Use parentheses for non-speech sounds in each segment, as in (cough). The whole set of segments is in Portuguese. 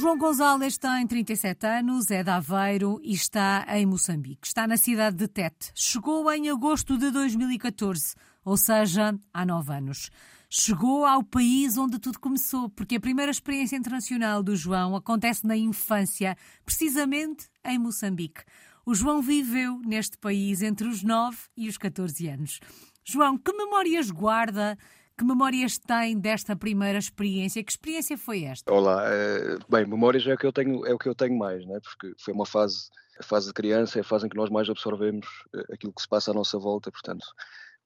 João Gonzalez tem 37 anos, é de Aveiro e está em Moçambique. Está na cidade de Tete. Chegou em agosto de 2014, ou seja, há nove anos. Chegou ao país onde tudo começou, porque a primeira experiência internacional do João acontece na infância, precisamente em Moçambique. O João viveu neste país entre os 9 e os 14 anos. João, que memórias guarda que memórias tem desta primeira experiência? Que experiência foi esta? Olá, é, bem, memórias é o que eu tenho, é o que eu tenho mais, né? Porque foi uma fase, a fase de criança, é a fase em que nós mais absorvemos eh, aquilo que se passa à nossa volta, portanto,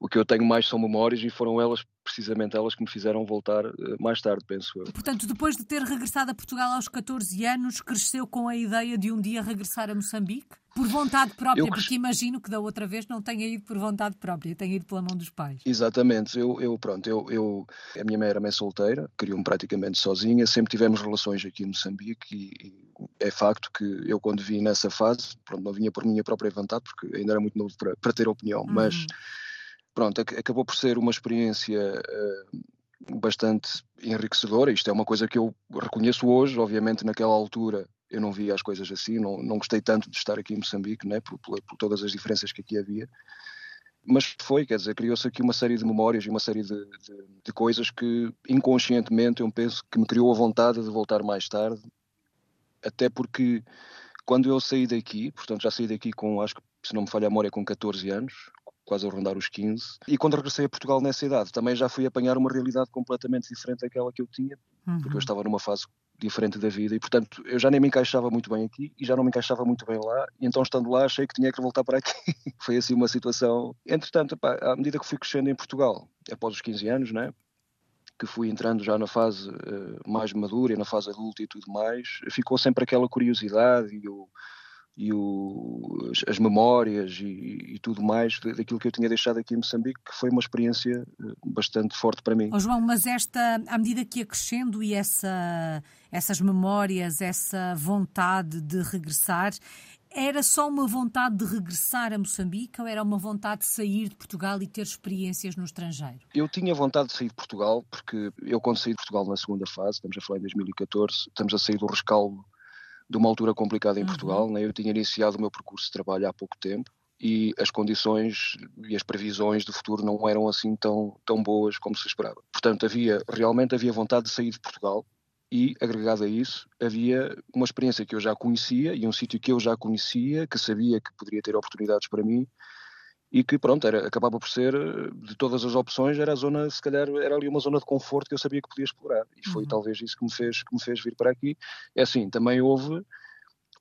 o que eu tenho mais são memórias e foram elas, precisamente elas, que me fizeram voltar eh, mais tarde, penso eu. Portanto, depois de ter regressado a Portugal aos 14 anos, cresceu com a ideia de um dia regressar a Moçambique? Por vontade própria, eu... porque imagino que da outra vez não tenha ido por vontade própria, tenha ido pela mão dos pais. Exatamente, eu, eu pronto, eu, eu, a minha mãe era mãe solteira, criou-me praticamente sozinha, sempre tivemos relações aqui em Moçambique e, e, é facto que eu quando vim nessa fase, pronto, não vinha por minha própria vontade, porque ainda era muito novo para, para ter opinião, uhum. mas pronto, acabou por ser uma experiência uh, bastante enriquecedora. Isto é uma coisa que eu reconheço hoje, obviamente naquela altura eu não via as coisas assim, não, não gostei tanto de estar aqui em Moçambique, né, por, por, por todas as diferenças que aqui havia. Mas foi, quer dizer, criou-se aqui uma série de memórias e uma série de, de, de, coisas que inconscientemente eu penso que me criou a vontade de voltar mais tarde, até porque quando eu saí daqui, portanto já saí daqui com, acho que se não me falha a memória, com 14 anos, quase a rondar os 15. E quando regressei a Portugal nessa idade, também já fui apanhar uma realidade completamente diferente daquela que eu tinha, uhum. porque eu estava numa fase diferente da vida e, portanto, eu já nem me encaixava muito bem aqui e já não me encaixava muito bem lá. E então, estando lá, achei que tinha que voltar para aqui. (laughs) Foi assim uma situação. Entretanto, pá, à medida que fui crescendo em Portugal, após os 15 anos, né? que fui entrando já na fase uh, mais madura, na fase adulta e tudo mais, ficou sempre aquela curiosidade e o, e o, as memórias e, e, tudo mais daquilo que eu tinha deixado aqui em Moçambique, que foi uma experiência eh, bastante forte para mim. Oh, João, mas esta, à medida que ia crescendo e essa, essas memórias, essa vontade de regressar, era só uma vontade de regressar a Moçambique ou era uma vontade de sair de Portugal e ter experiências no estrangeiro? Eu tinha vontade de sair de Portugal, porque eu quando saí de Portugal na segunda fase, estamos a falar em 2014, estamos a sair do rescaldo de uma altura complicada em uhum. Portugal. Né? Eu tinha iniciado o meu percurso de trabalho há pouco tempo e as condições e as previsões do futuro não eram assim tão, tão boas como se esperava. Portanto, havia realmente havia vontade de sair de Portugal e, agregado a isso, havia uma experiência que eu já conhecia e um sítio que eu já conhecia, que sabia que poderia ter oportunidades para mim e que pronto, era, acabava por ser, de todas as opções, era a zona, se calhar, era ali uma zona de conforto que eu sabia que podia explorar. E foi uhum. talvez isso que me, fez, que me fez vir para aqui. É assim, também houve,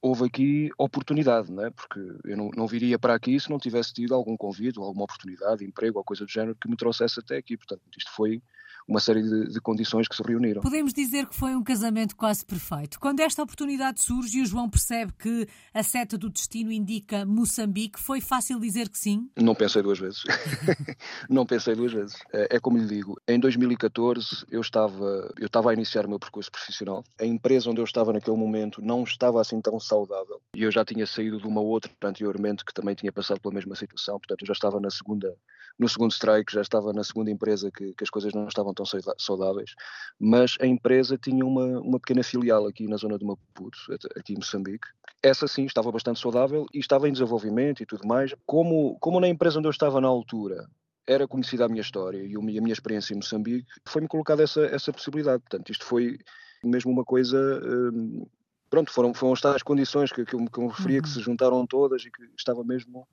houve aqui oportunidade, né? porque eu não, não viria para aqui se não tivesse tido algum convite, alguma oportunidade, emprego, ou coisa do género que me trouxesse até aqui. Portanto, isto foi uma série de, de, condições que se reuniram. Podemos dizer que foi um casamento quase perfeito. Quando esta oportunidade surge e o João percebe que a seta do destino indica Moçambique, foi fácil dizer que sim? Não pensei duas vezes. (laughs) não pensei duas vezes. É, é, como lhe digo, em 2014 eu estava, eu estava a iniciar o meu percurso profissional. A empresa onde eu estava naquele momento não estava assim tão saudável. E eu já tinha saído de uma outra anteriormente que também tinha passado pela mesma situação. Portanto, eu já estava na segunda, no segundo strike, já estava na segunda empresa que, que as coisas não estavam tão saudáveis, mas a empresa tinha uma, uma pequena filial aqui na zona de Maputo, aqui em Moçambique. Essa sim estava bastante saudável e estava em desenvolvimento e tudo mais. Como, como na empresa onde eu estava na altura era conhecida a minha história e a minha experiência em Moçambique, foi-me colocada essa, essa possibilidade. Portanto, isto foi mesmo uma coisa. Hum, pronto, foram, foram estas condições que, que eu me referia, uhum. que se juntaram todas e que estava mesmo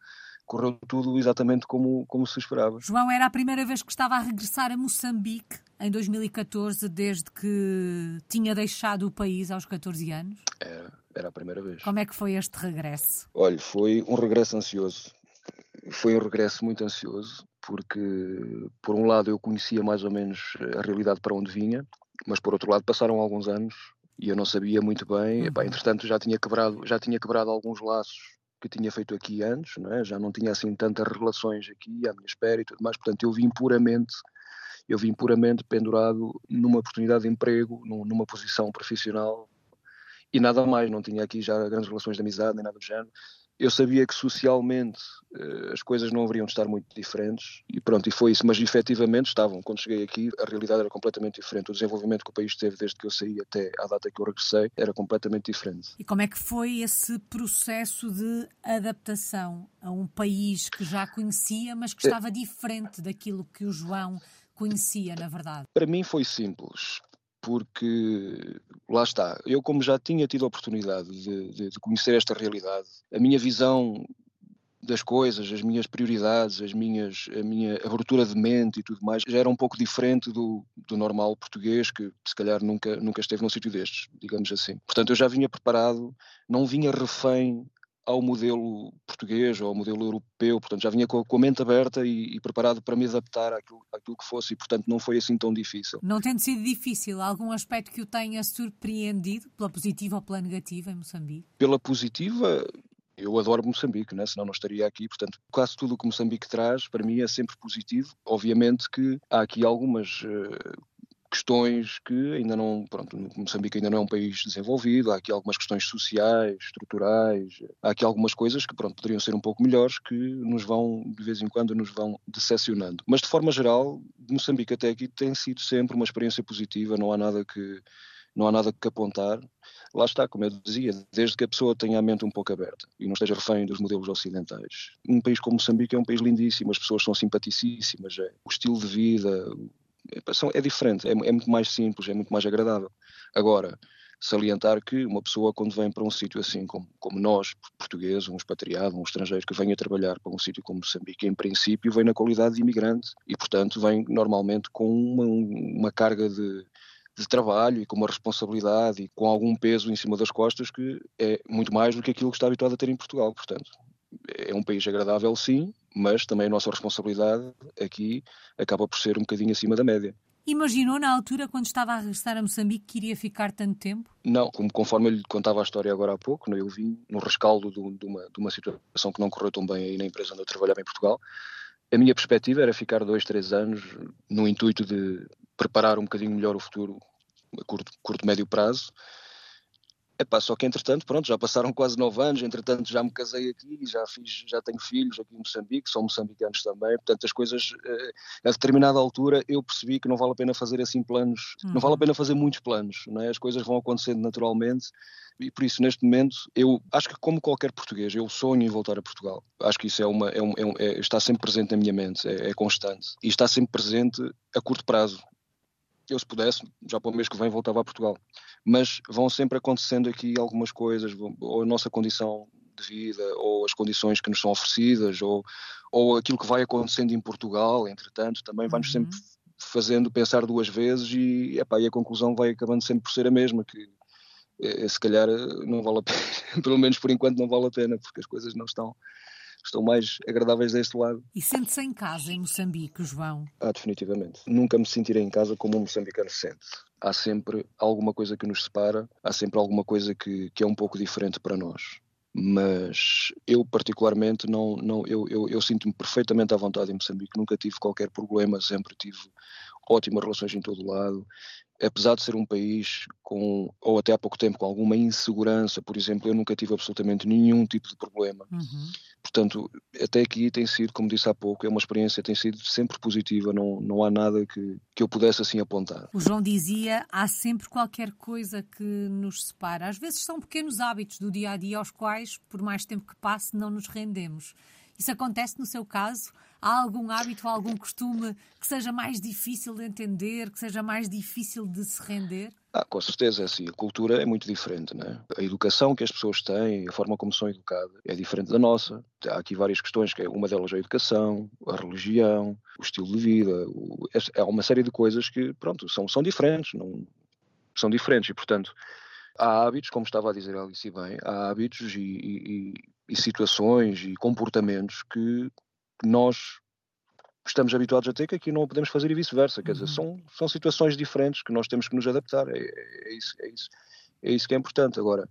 correu tudo exatamente como, como se esperava. João, era a primeira vez que estava a regressar a Moçambique em 2014, desde que tinha deixado o país aos 14 anos? Era, era a primeira vez. Como é que foi este regresso? Olha, foi um regresso ansioso. Foi um regresso muito ansioso, porque, por um lado, eu conhecia mais ou menos a realidade para onde vinha, mas, por outro lado, passaram alguns anos e eu não sabia muito bem. Uhum. Epá, entretanto, já tinha quebrado, já tinha quebrado alguns laços que tinha feito aqui antes, não é? já não tinha assim tantas relações aqui à minha espera e tudo mais, portanto eu vim puramente eu vim puramente pendurado numa oportunidade de emprego, numa posição profissional e nada mais, não tinha aqui já grandes relações de amizade nem nada do género eu sabia que socialmente uh, as coisas não haveriam de estar muito diferentes e pronto, e foi isso, mas efetivamente estavam, quando cheguei aqui a realidade era completamente diferente, o desenvolvimento que o país teve desde que eu saí até à data que eu regressei era completamente diferente. E como é que foi esse processo de adaptação a um país que já conhecia, mas que estava é... diferente daquilo que o João conhecia, na verdade? Para mim foi simples porque lá está, eu como já tinha tido a oportunidade de, de, de, conhecer esta realidade, a minha visão das coisas, as minhas prioridades, as minhas, a minha abertura de mente e tudo mais, já era um pouco diferente do, do normal português, que se calhar nunca, nunca esteve num sítio destes, digamos assim. Portanto, eu já vinha preparado, não vinha refém ao modelo português ou ao modelo europeu, portanto já vinha com, a mente aberta e, e, preparado para me adaptar àquilo, àquilo que fosse e portanto não foi assim tão difícil. Não tendo sido difícil, algum aspecto que o tenha surpreendido, pela positiva ou pela negativa em Moçambique? Pela positiva, eu adoro Moçambique, né? senão não estaria aqui. Portanto, quase tudo o que Moçambique traz, para mim, é sempre positivo. Obviamente que há aqui algumas uh, questões que ainda não, pronto, Moçambique ainda não é um país desenvolvido, há aqui algumas questões sociais, estruturais, há aqui algumas coisas que, pronto, poderiam ser um pouco melhores que nos vão, de vez em quando, nos vão decepcionando. Mas, de forma geral, Moçambique até aqui tem sido sempre uma experiência positiva, não há nada que, não há nada que apontar. Lá está, como eu dizia, desde que a pessoa tenha a mente um pouco aberta e não esteja refém dos modelos ocidentais. Um país como Moçambique é um país lindíssimo, as pessoas são simpaticíssimas, é, o estilo de vida, é diferente, é, é, muito mais simples, é muito mais agradável. Agora, salientar que uma pessoa quando vem para um sítio assim como, como nós, portugueses, um expatriado, um estrangeiro que venha trabalhar para um sítio como Moçambique, em princípio vem na qualidade de imigrante e, portanto, vem normalmente com uma, uma carga de, de trabalho e com uma responsabilidade e com algum peso em cima das costas que é muito mais do que aquilo que está habituado a ter em Portugal. Portanto, é um país agradável, sim, mas também a nossa responsabilidade aqui acaba por ser um bocadinho acima da média. Imaginou na altura, quando estava a regressar a Moçambique, que iria ficar tanto tempo? Não, como, conforme eu lhe contava a história agora há pouco, eu vim no rescaldo de, de, uma, de uma situação que não correu tão bem aí na empresa onde eu trabalhava em Portugal. A minha perspectiva era ficar dois, três anos no intuito de preparar um bocadinho melhor o futuro a curto, curto médio prazo Epá, só que entretanto, pronto, já passaram quase nove anos, entretanto já me casei aqui, já fiz, já tenho filhos aqui em Moçambique, são moçambicanos também, portanto as coisas, eh, a determinada altura eu percebi que não vale a pena fazer assim planos, uhum. não vale a uhum. pena fazer muitos planos, não é? as coisas vão acontecendo naturalmente e por isso neste momento eu acho que como qualquer português eu sonho em voltar a Portugal, acho que isso é uma, é um, é um, é, está sempre presente na minha mente, é, é constante e está sempre presente a curto prazo, eu se pudesse, já para o mês que vem voltava a Portugal. Mas vão sempre acontecendo aqui algumas coisas, ou a nossa condição de vida, ou as condições que nos são oferecidas, ou, ou aquilo que vai acontecendo em Portugal, entretanto, também vai-nos uhum. sempre fazendo pensar duas vezes e, epá, e a conclusão vai acabando sempre por ser a mesma, que é, se calhar não vale a (laughs) pena, pelo menos por enquanto não vale a pena, porque as coisas não estão estão mais agradáveis deste lado. E sente-se em casa em Moçambique, João? Ah, definitivamente. Nunca me sentirei em casa como um moçambicano se sente. Há sempre alguma coisa que nos separa, há sempre alguma coisa que, que é um pouco diferente para nós mas eu particularmente não, não eu, eu, eu sinto-me perfeitamente à vontade em Moçambique, nunca tive qualquer problema, sempre tive ótimas relações em todo o lado apesar de ser um país com, ou até há pouco tempo, com alguma insegurança, por exemplo, eu nunca tive absolutamente nenhum tipo de problema. Uhum. Portanto, até aqui tem sido, como disse há pouco, é uma experiência, tem sido sempre positiva, não, não há nada que, que eu pudesse assim apontar. O João dizia, há sempre qualquer coisa que nos separa. Às vezes são pequenos hábitos do dia a dia aos quais, por mais tempo que passe, não nos rendemos. Isso acontece no seu caso? Há algum hábito, algum costume que seja mais difícil de entender, que seja mais difícil de se render? Ah, com certeza, é assim, a cultura é muito diferente, né? A educação que as pessoas têm, a forma como são educadas é diferente da nossa. Há aqui várias questões, que é uma delas é a educação, a religião, o estilo de vida, o, é uma série de coisas que, pronto, são, são diferentes, não, são diferentes e, portanto, há hábitos, como estava a dizer a Alice bem, há hábitos e, e, e situações e comportamentos que nós estamos habituados a ter que aqui não podemos fazer e vice-versa. Quer dizer, uhum. são, são situações diferentes que nós temos que nos adaptar. É, é, isso, é, isso, é isso que é importante. Agora,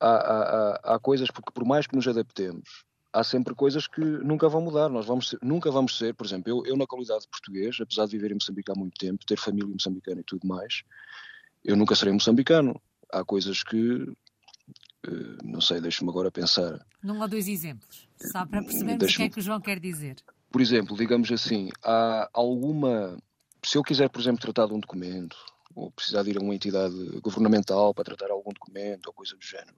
há, há, há coisas, porque por mais que nos adaptemos, há sempre coisas que nunca vão mudar. Nós vamos ser, nunca vamos ser, por exemplo, eu, eu na qualidade de português, apesar de viver em Moçambique há muito tempo, ter família moçambicana e tudo mais, eu nunca serei moçambicano. Há coisas que Uh, não sei, deixa-me agora pensar. Num ou dois exemplos, só para percebermos o que é que o João quer dizer. Por exemplo, digamos assim, há alguma. Se eu quiser, por exemplo, tratar de um documento, ou precisar de ir a uma entidade governamental para tratar algum documento ou coisa do género,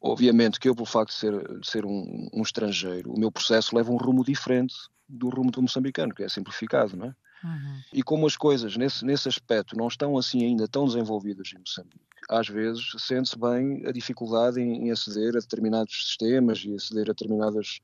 obviamente que eu, pelo facto de ser, de ser um, um, estrangeiro, o meu processo leva um rumo diferente do rumo do moçambicano, que é simplificado, não é? Uhum. E como as coisas nesse, nesse aspecto não estão assim ainda tão desenvolvidas em Moçambique, às vezes sente-se bem a dificuldade em, em, aceder a determinados sistemas e aceder a determinadas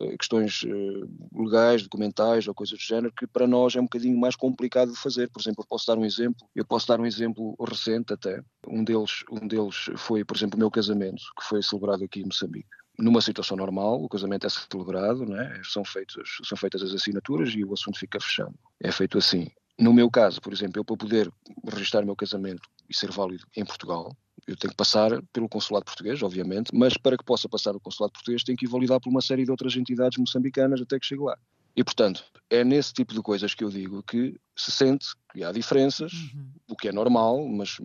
uh, questões uh, legais, documentais ou coisas do género, que para nós é um bocadinho mais complicado de fazer. Por exemplo, eu posso dar um exemplo, eu posso dar um exemplo recente até. Um deles, um deles foi, por exemplo, o meu casamento, que foi celebrado aqui em Moçambique numa situação normal, o casamento é celebrado, é? são, feitos, são feitas as assinaturas e o assunto fica fechado. É feito assim. No meu caso, por exemplo, eu para poder registrar o meu casamento e ser válido em Portugal, eu tenho que passar pelo consulado português, obviamente, mas para que possa passar o consulado português tenho que validar por uma série de outras entidades moçambicanas até que chegue lá. E, portanto, é nesse tipo de coisas que eu digo que se sente que há diferenças, uhum. o que é normal, mas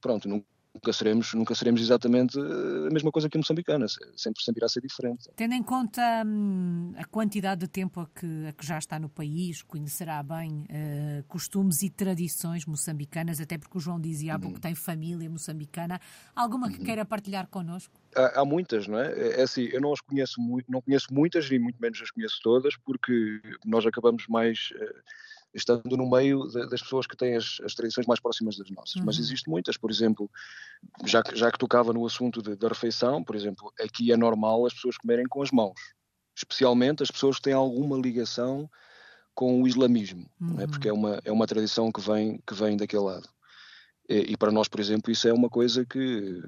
pronto, não nunca seremos, nunca seremos exatamente a mesma coisa que a moçambicana, sempre, sempre irá ser diferente. Tendo em conta hum, a quantidade de tempo a que, a que, já está no país, conhecerá bem uh, costumes e tradições moçambicanas, até porque o João dizia há pouco que uhum. tem família moçambicana. Alguma que uhum. queira partilhar connosco? Há, há, muitas, não é? É, é assim, eu não as conheço muito, não conheço muitas e muito menos as conheço todas, porque nós acabamos mais. Uh, estando no meio de, das pessoas que têm as, as, tradições mais próximas das nossas. Uhum. Mas existem muitas, por exemplo, já que, já que tocava no assunto de, da refeição, por exemplo, aqui é normal as pessoas comerem com as mãos, especialmente as pessoas que têm alguma ligação com o islamismo, é? uhum. é? porque é uma, é uma tradição que vem, que vem daquele lado. E, e, para nós, por exemplo, isso é uma coisa que,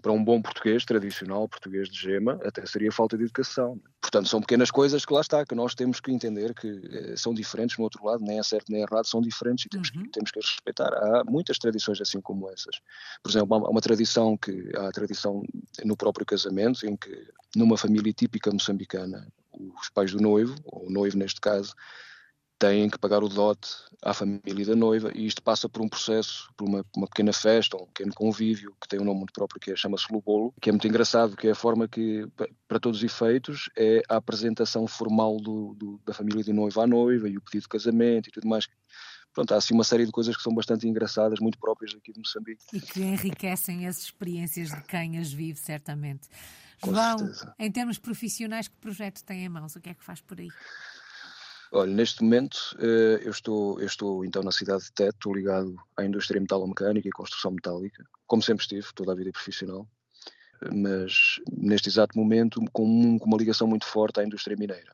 para um bom português, tradicional português de gema, até seria falta de educação. Portanto, são pequenas coisas que lá está, que nós temos que entender que eh, são diferentes no outro lado, nem é certo nem é errado, são diferentes e temos, uhum. que, temos que respeitar. Há muitas tradições assim como essas. Por exemplo, há uma tradição que há a tradição no próprio casamento, em que numa família típica moçambicana, os pais do noivo, ou o noivo neste caso, têm que pagar o dote à família da noiva e isto passa por um processo, por uma, uma pequena festa, um pequeno convívio que tem um nome muito próprio que é, chama-se Lubolo, que é muito engraçado, que é a forma que, para todos os efeitos, é a apresentação formal do, do, da família de noiva à noiva e o pedido de casamento e tudo mais. Pronto, há assim uma série de coisas que são bastante engraçadas, muito próprias aqui de Moçambique. E que enriquecem as experiências de quem as vive, certamente. Com João, certeza. em termos profissionais, que projeto tem em mãos? O que é que faz por aí? Olha, neste momento eh, eu estou, eu estou então na cidade de estou ligado à indústria metalomecânica e construção metálica, como sempre estive, toda a vida profissional, mas neste exato momento com, com uma ligação muito forte à indústria mineira.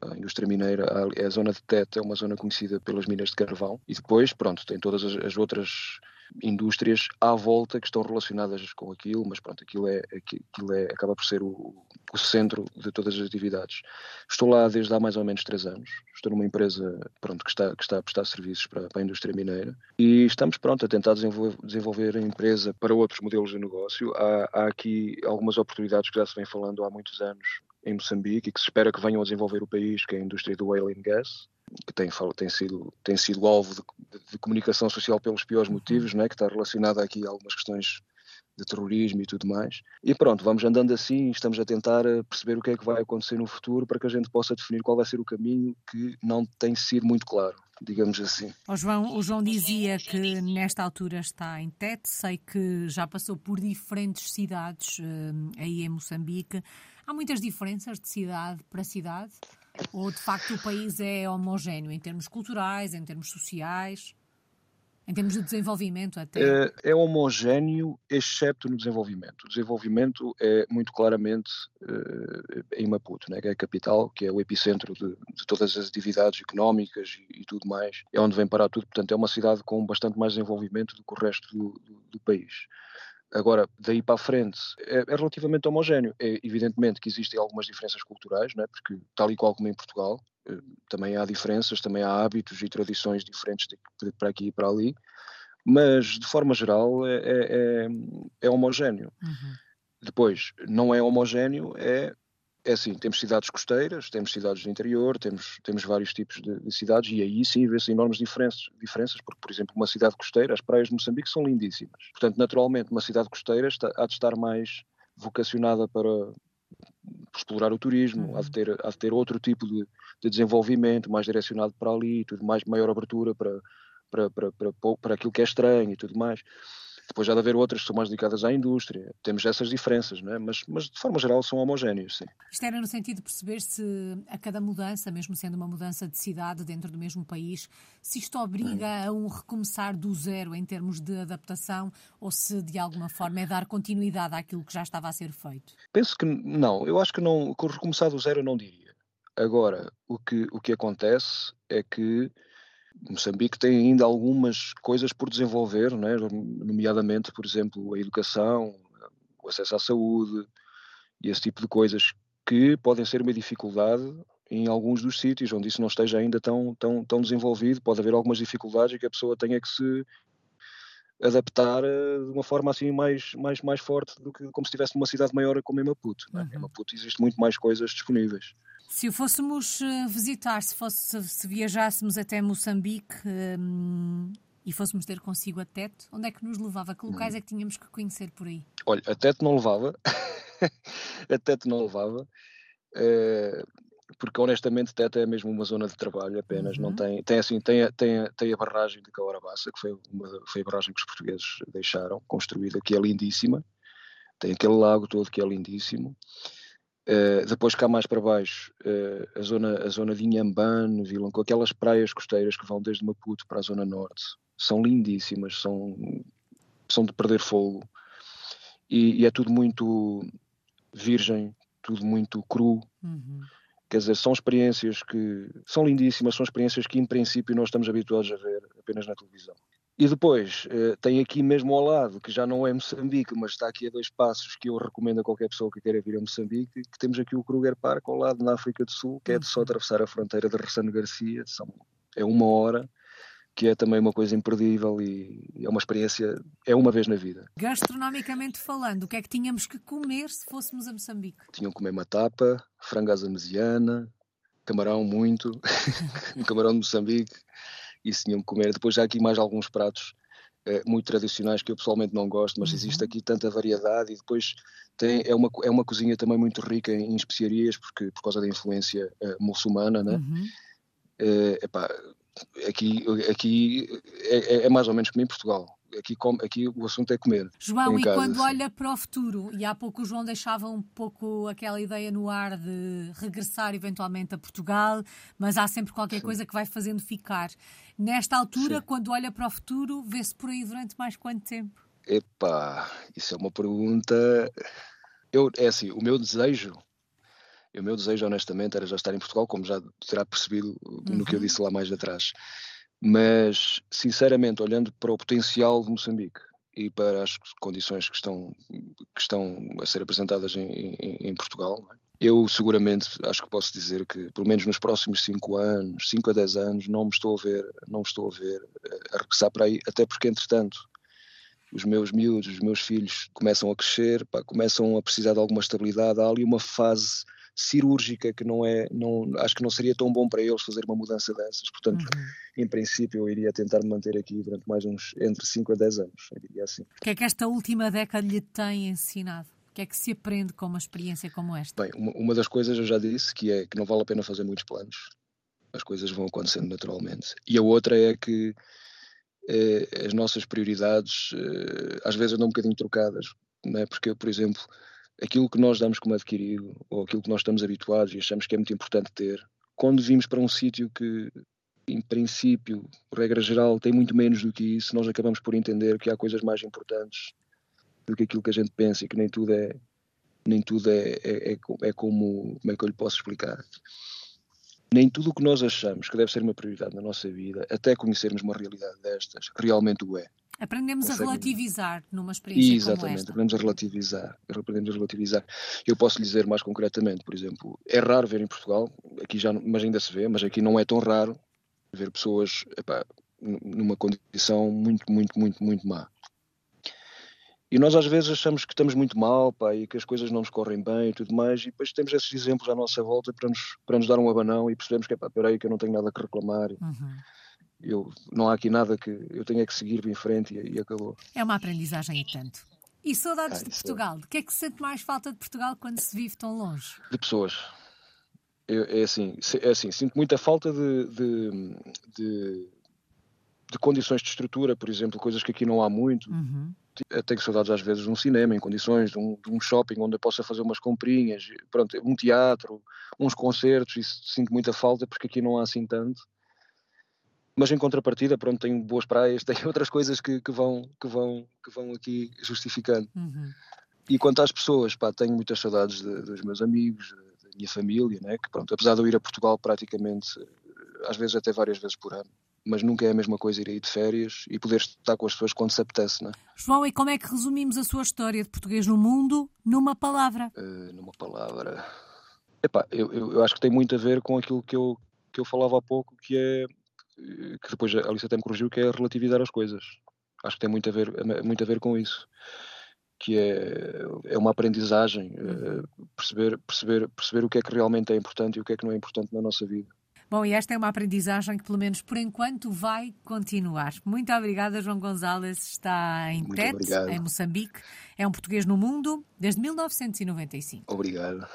A indústria mineira, a, a zona de Tete é uma zona conhecida pelas minas de carvão e depois, pronto, tem todas as, as outras indústrias à volta que estão relacionadas com aquilo, mas pronto, aquilo, é, aquilo é, acaba por ser o, o centro de todas as atividades. Estou lá desde há mais ou menos três anos, estou numa empresa pronto, que, está, que está a prestar serviços para, para a indústria mineira e estamos pronto, a tentar desenvolver, desenvolver a empresa para outros modelos de negócio. Há, há aqui algumas oportunidades que já se vem falando há muitos anos em Moçambique e que se espera que venham a desenvolver o país, que é a indústria do oil and gas, que tem, tem, sido, tem sido alvo de, de, comunicação social pelos piores uhum. motivos, né, que está relacionada aqui a algumas questões de terrorismo e tudo mais. E pronto, vamos andando assim, estamos a tentar eh, perceber o que é que vai acontecer no futuro para que a gente possa definir qual vai ser o caminho que não tem sido muito claro, digamos assim. O João, o João dizia que nesta altura está em Tete, sei que já passou por diferentes cidades uh, aí em Moçambique. Há muitas diferenças de cidade para cidade? Ou de facto o país é homogéneo em termos culturais, em termos sociais, em termos de desenvolvimento até? É, é homogéneo, excepto no desenvolvimento. O desenvolvimento é muito claramente uh, em Maputo, né, que é a capital, que é o epicentro de, de todas as atividades económicas e, e, tudo mais. É onde vem parar tudo, portanto é uma cidade com bastante mais desenvolvimento do que o resto do, do, do país. Agora, daí para a frente, é, é, relativamente homogéneo. É evidentemente que existem algumas diferenças culturais, não é? porque tal e qual como em Portugal, eh, também há diferenças, também há hábitos e tradições diferentes de, para aqui e para ali, mas de forma geral é, é, é, é homogéneo. Uhum. Depois, não é homogéneo, é é assim, temos cidades costeiras, temos cidades de interior, temos, temos vários tipos de, de cidades e aí sim vê-se enormes diferenças, diferenças, porque, por exemplo, uma cidade costeira, as praias de Moçambique são lindíssimas. Portanto, naturalmente, uma cidade costeira está, há de estar mais, vocacionada para explorar o turismo, uhum. há, de ter, há de ter outro tipo de, de desenvolvimento, mais direcionado para ali, tudo mais, maior abertura para, para, para, para, para aquilo que é estranho e tudo mais. Depois já de haver outras que são mais dedicadas à indústria. Temos essas diferenças, não é? mas, mas de forma geral são homogéneos, sim. Isto era no sentido de perceber se a cada mudança, mesmo sendo uma mudança de cidade dentro do mesmo país, se isto obriga a um recomeçar do zero em termos de adaptação ou se de alguma forma é dar continuidade àquilo que já estava a ser feito? Penso que não. Eu acho que não, recomeçar do zero eu não diria. Agora, o que, o que acontece é que Moçambique tem ainda algumas coisas por desenvolver, né? nomeadamente, por exemplo, a educação, o acesso à saúde e esse tipo de coisas que podem ser uma dificuldade em alguns dos sítios onde isso não esteja ainda tão, tão, tão desenvolvido. Pode haver algumas dificuldades e que a pessoa tenha que se adaptar eh, de uma forma assim mais, mais, mais forte do que como se estivesse numa cidade maior como em Maputo. Né? Uhum. Em Maputo existe muito mais coisas disponíveis. Se o fôssemos eh, visitar, se, fosse, se viajássemos até Moçambique um, e fôssemos ter consigo a Tete, onde é que nos levava? Que locais hum. é que tínhamos que conhecer por aí? Olha, a Tete não levava. (laughs) a Tete não levava. Uh, porque honestamente Tete é mesmo uma zona de trabalho apenas, uhum. não tem, tem assim, tem, tem, tem a barragem de Calarabaça, que foi, uma, foi a barragem que os portugueses deixaram, construída, que é lindíssima, tem aquele lago todo que é lindíssimo, Uh, depois cá mais para baixo, uh, a, zona, a zona de Inhambane, Vilam, com aquelas praias costeiras que vão desde Maputo para a zona norte, são lindíssimas, são, são de perder fogo. E, e é tudo muito virgem, tudo muito cru. Uhum. Quer dizer, são experiências que são lindíssimas, são experiências que em princípio nós estamos habituados a ver apenas na televisão. E depois, uh, tem aqui mesmo ao lado, que já não é Moçambique, mas está aqui a dois passos, que eu recomendo a qualquer pessoa que queira vir a Moçambique, que temos aqui o Kruger Park ao lado, na África do Sul, que é de só uhum. atravessar a fronteira de Ressano Garcia, são, é uma hora, que é também uma coisa imperdível e é uma experiência, é uma vez na vida. Gastronomicamente falando, o que é que tínhamos que comer se fôssemos a Moçambique? Tinham que comer matapa, frango à camarão muito, (laughs) (laughs) camarão de Moçambique, isso tinham que comer. Depois já há aqui mais alguns pratos eh, muito tradicionais que eu pessoalmente não gosto, mas uhum. existe aqui tanta variedade e depois tem, é, uma, é uma cozinha também muito rica em, em especiarias porque, por causa da influência eh, muçulmana, né? Uhum. Eh, epá, aqui, aqui é, é, é mais ou menos como em Portugal aqui, aqui o assunto é comer. João, e casa, quando olha para o futuro, e há pouco o João deixava um pouco aquela ideia no ar de regressar eventualmente a Portugal, mas há sempre qualquer Sim. coisa que vai fazendo ficar. Nesta altura, Sim. quando olha para o futuro, vê-se por aí durante mais quanto tempo? Epá, isso é uma pergunta. Eu, é assim, o meu desejo o meu desejo, honestamente, era já estar em Portugal, como já terá percebido no uhum. que eu uhum. disse lá mais atrás. Mas, sinceramente, olhando para o potencial de Moçambique e para as condições que estão, que estão a ser apresentadas em, em, em Portugal, é? Eu seguramente acho que posso dizer que, pelo menos nos próximos 5 anos, 5 a 10 anos, não me estou a ver, não me estou a ver eh, a regressar para aí, até porque, entretanto, os meus miúdos, os meus filhos começam a crescer, pá, começam a precisar de alguma estabilidade, há ali uma fase cirúrgica que não é, não, acho que não seria tão bom para eles fazer uma mudança dessas. Portanto, uhum. em princípio, eu iria tentar me manter aqui durante mais uns entre 5 a 10 anos, eu diria assim. O que é que esta última década lhe tem ensinado? O que é que se aprende com uma experiência como esta? Bem, uma, uma das coisas eu já disse que é que não vale a pena fazer muitos planos. As coisas vão acontecendo naturalmente. E a outra é que eh, as nossas prioridades eh, às vezes andam um bocadinho trocadas. Não é? Porque por exemplo, aquilo que nós damos como adquirido ou aquilo que nós estamos habituados e achamos que é muito importante ter, quando vimos para um sítio que, em princípio, regra geral, tem muito menos do que isso, nós acabamos por entender que há coisas mais importantes do que aquilo que a gente pensa e que nem tudo é nem tudo é, é, é, é como como é que eu lhe posso explicar nem tudo o que nós achamos que deve ser uma prioridade na nossa vida até conhecermos uma realidade destas realmente o é Aprendemos a relativizar numa experiência Exatamente, como esta. aprendemos a relativizar, aprendemos a relativizar. Eu posso lhe dizer mais concretamente, por exemplo, é raro ver em Portugal, aqui já, mas ainda se vê, mas aqui não é tão raro ver pessoas epá, numa condição muito, muito, muito, muito má. E nós às vezes achamos que estamos muito mal pá, e que as coisas não nos correm bem e tudo mais, e depois temos esses exemplos à nossa volta para nos, para nos dar um abanão e percebemos que, pá, peraí, que eu não tenho nada a reclamar. Uhum eu, não há aqui nada que eu tenha que seguir em frente e, e, acabou. É uma aprendizagem e tanto. E saudades ah, de Portugal? De que é que se sente mais falta de Portugal quando se vive tão longe? De pessoas. Eu, é, assim, é assim, sinto muita falta de, de, de, de, condições de estrutura, por exemplo, coisas que aqui não há muito. Uhum. tenho saudades às vezes de um cinema em condições, de um, de um, shopping onde eu possa fazer umas comprinhas, pronto, um teatro, uns concertos, isso sinto muita falta porque aqui não há assim tanto mas em contrapartida, pronto, tenho boas praias, (laughs) tenho outras coisas que, que vão, que, vão, que vão aqui justificando. Uhum. E quanto às pessoas, pá, tenho muitas saudades de, dos meus amigos, da minha família, né? que pronto, apesar de eu ir a Portugal praticamente, eh, às vezes até várias vezes por ano, mas nunca é a mesma coisa ir aí de férias e poder estar com as pessoas quando se apetece, né? João, e como é que resumimos a sua história de português no mundo numa palavra? Uh, numa palavra... Epá, eu, eu, eu acho que tem muito a ver com aquilo que eu, que eu falava há pouco, que é que depois a Alice até me corrigiu, que é relativizar as coisas. Acho que tem muito a ver, muito a ver com isso. Que é, é uma aprendizagem, é perceber, perceber, perceber o que é que realmente é importante e o que é que não é importante na nossa vida. Bom, e esta é uma aprendizagem que, pelo menos por enquanto, vai continuar. Muito obrigada, João Gonzalez. Está em Tete, em Moçambique. É um português no mundo desde 1995. Obrigado.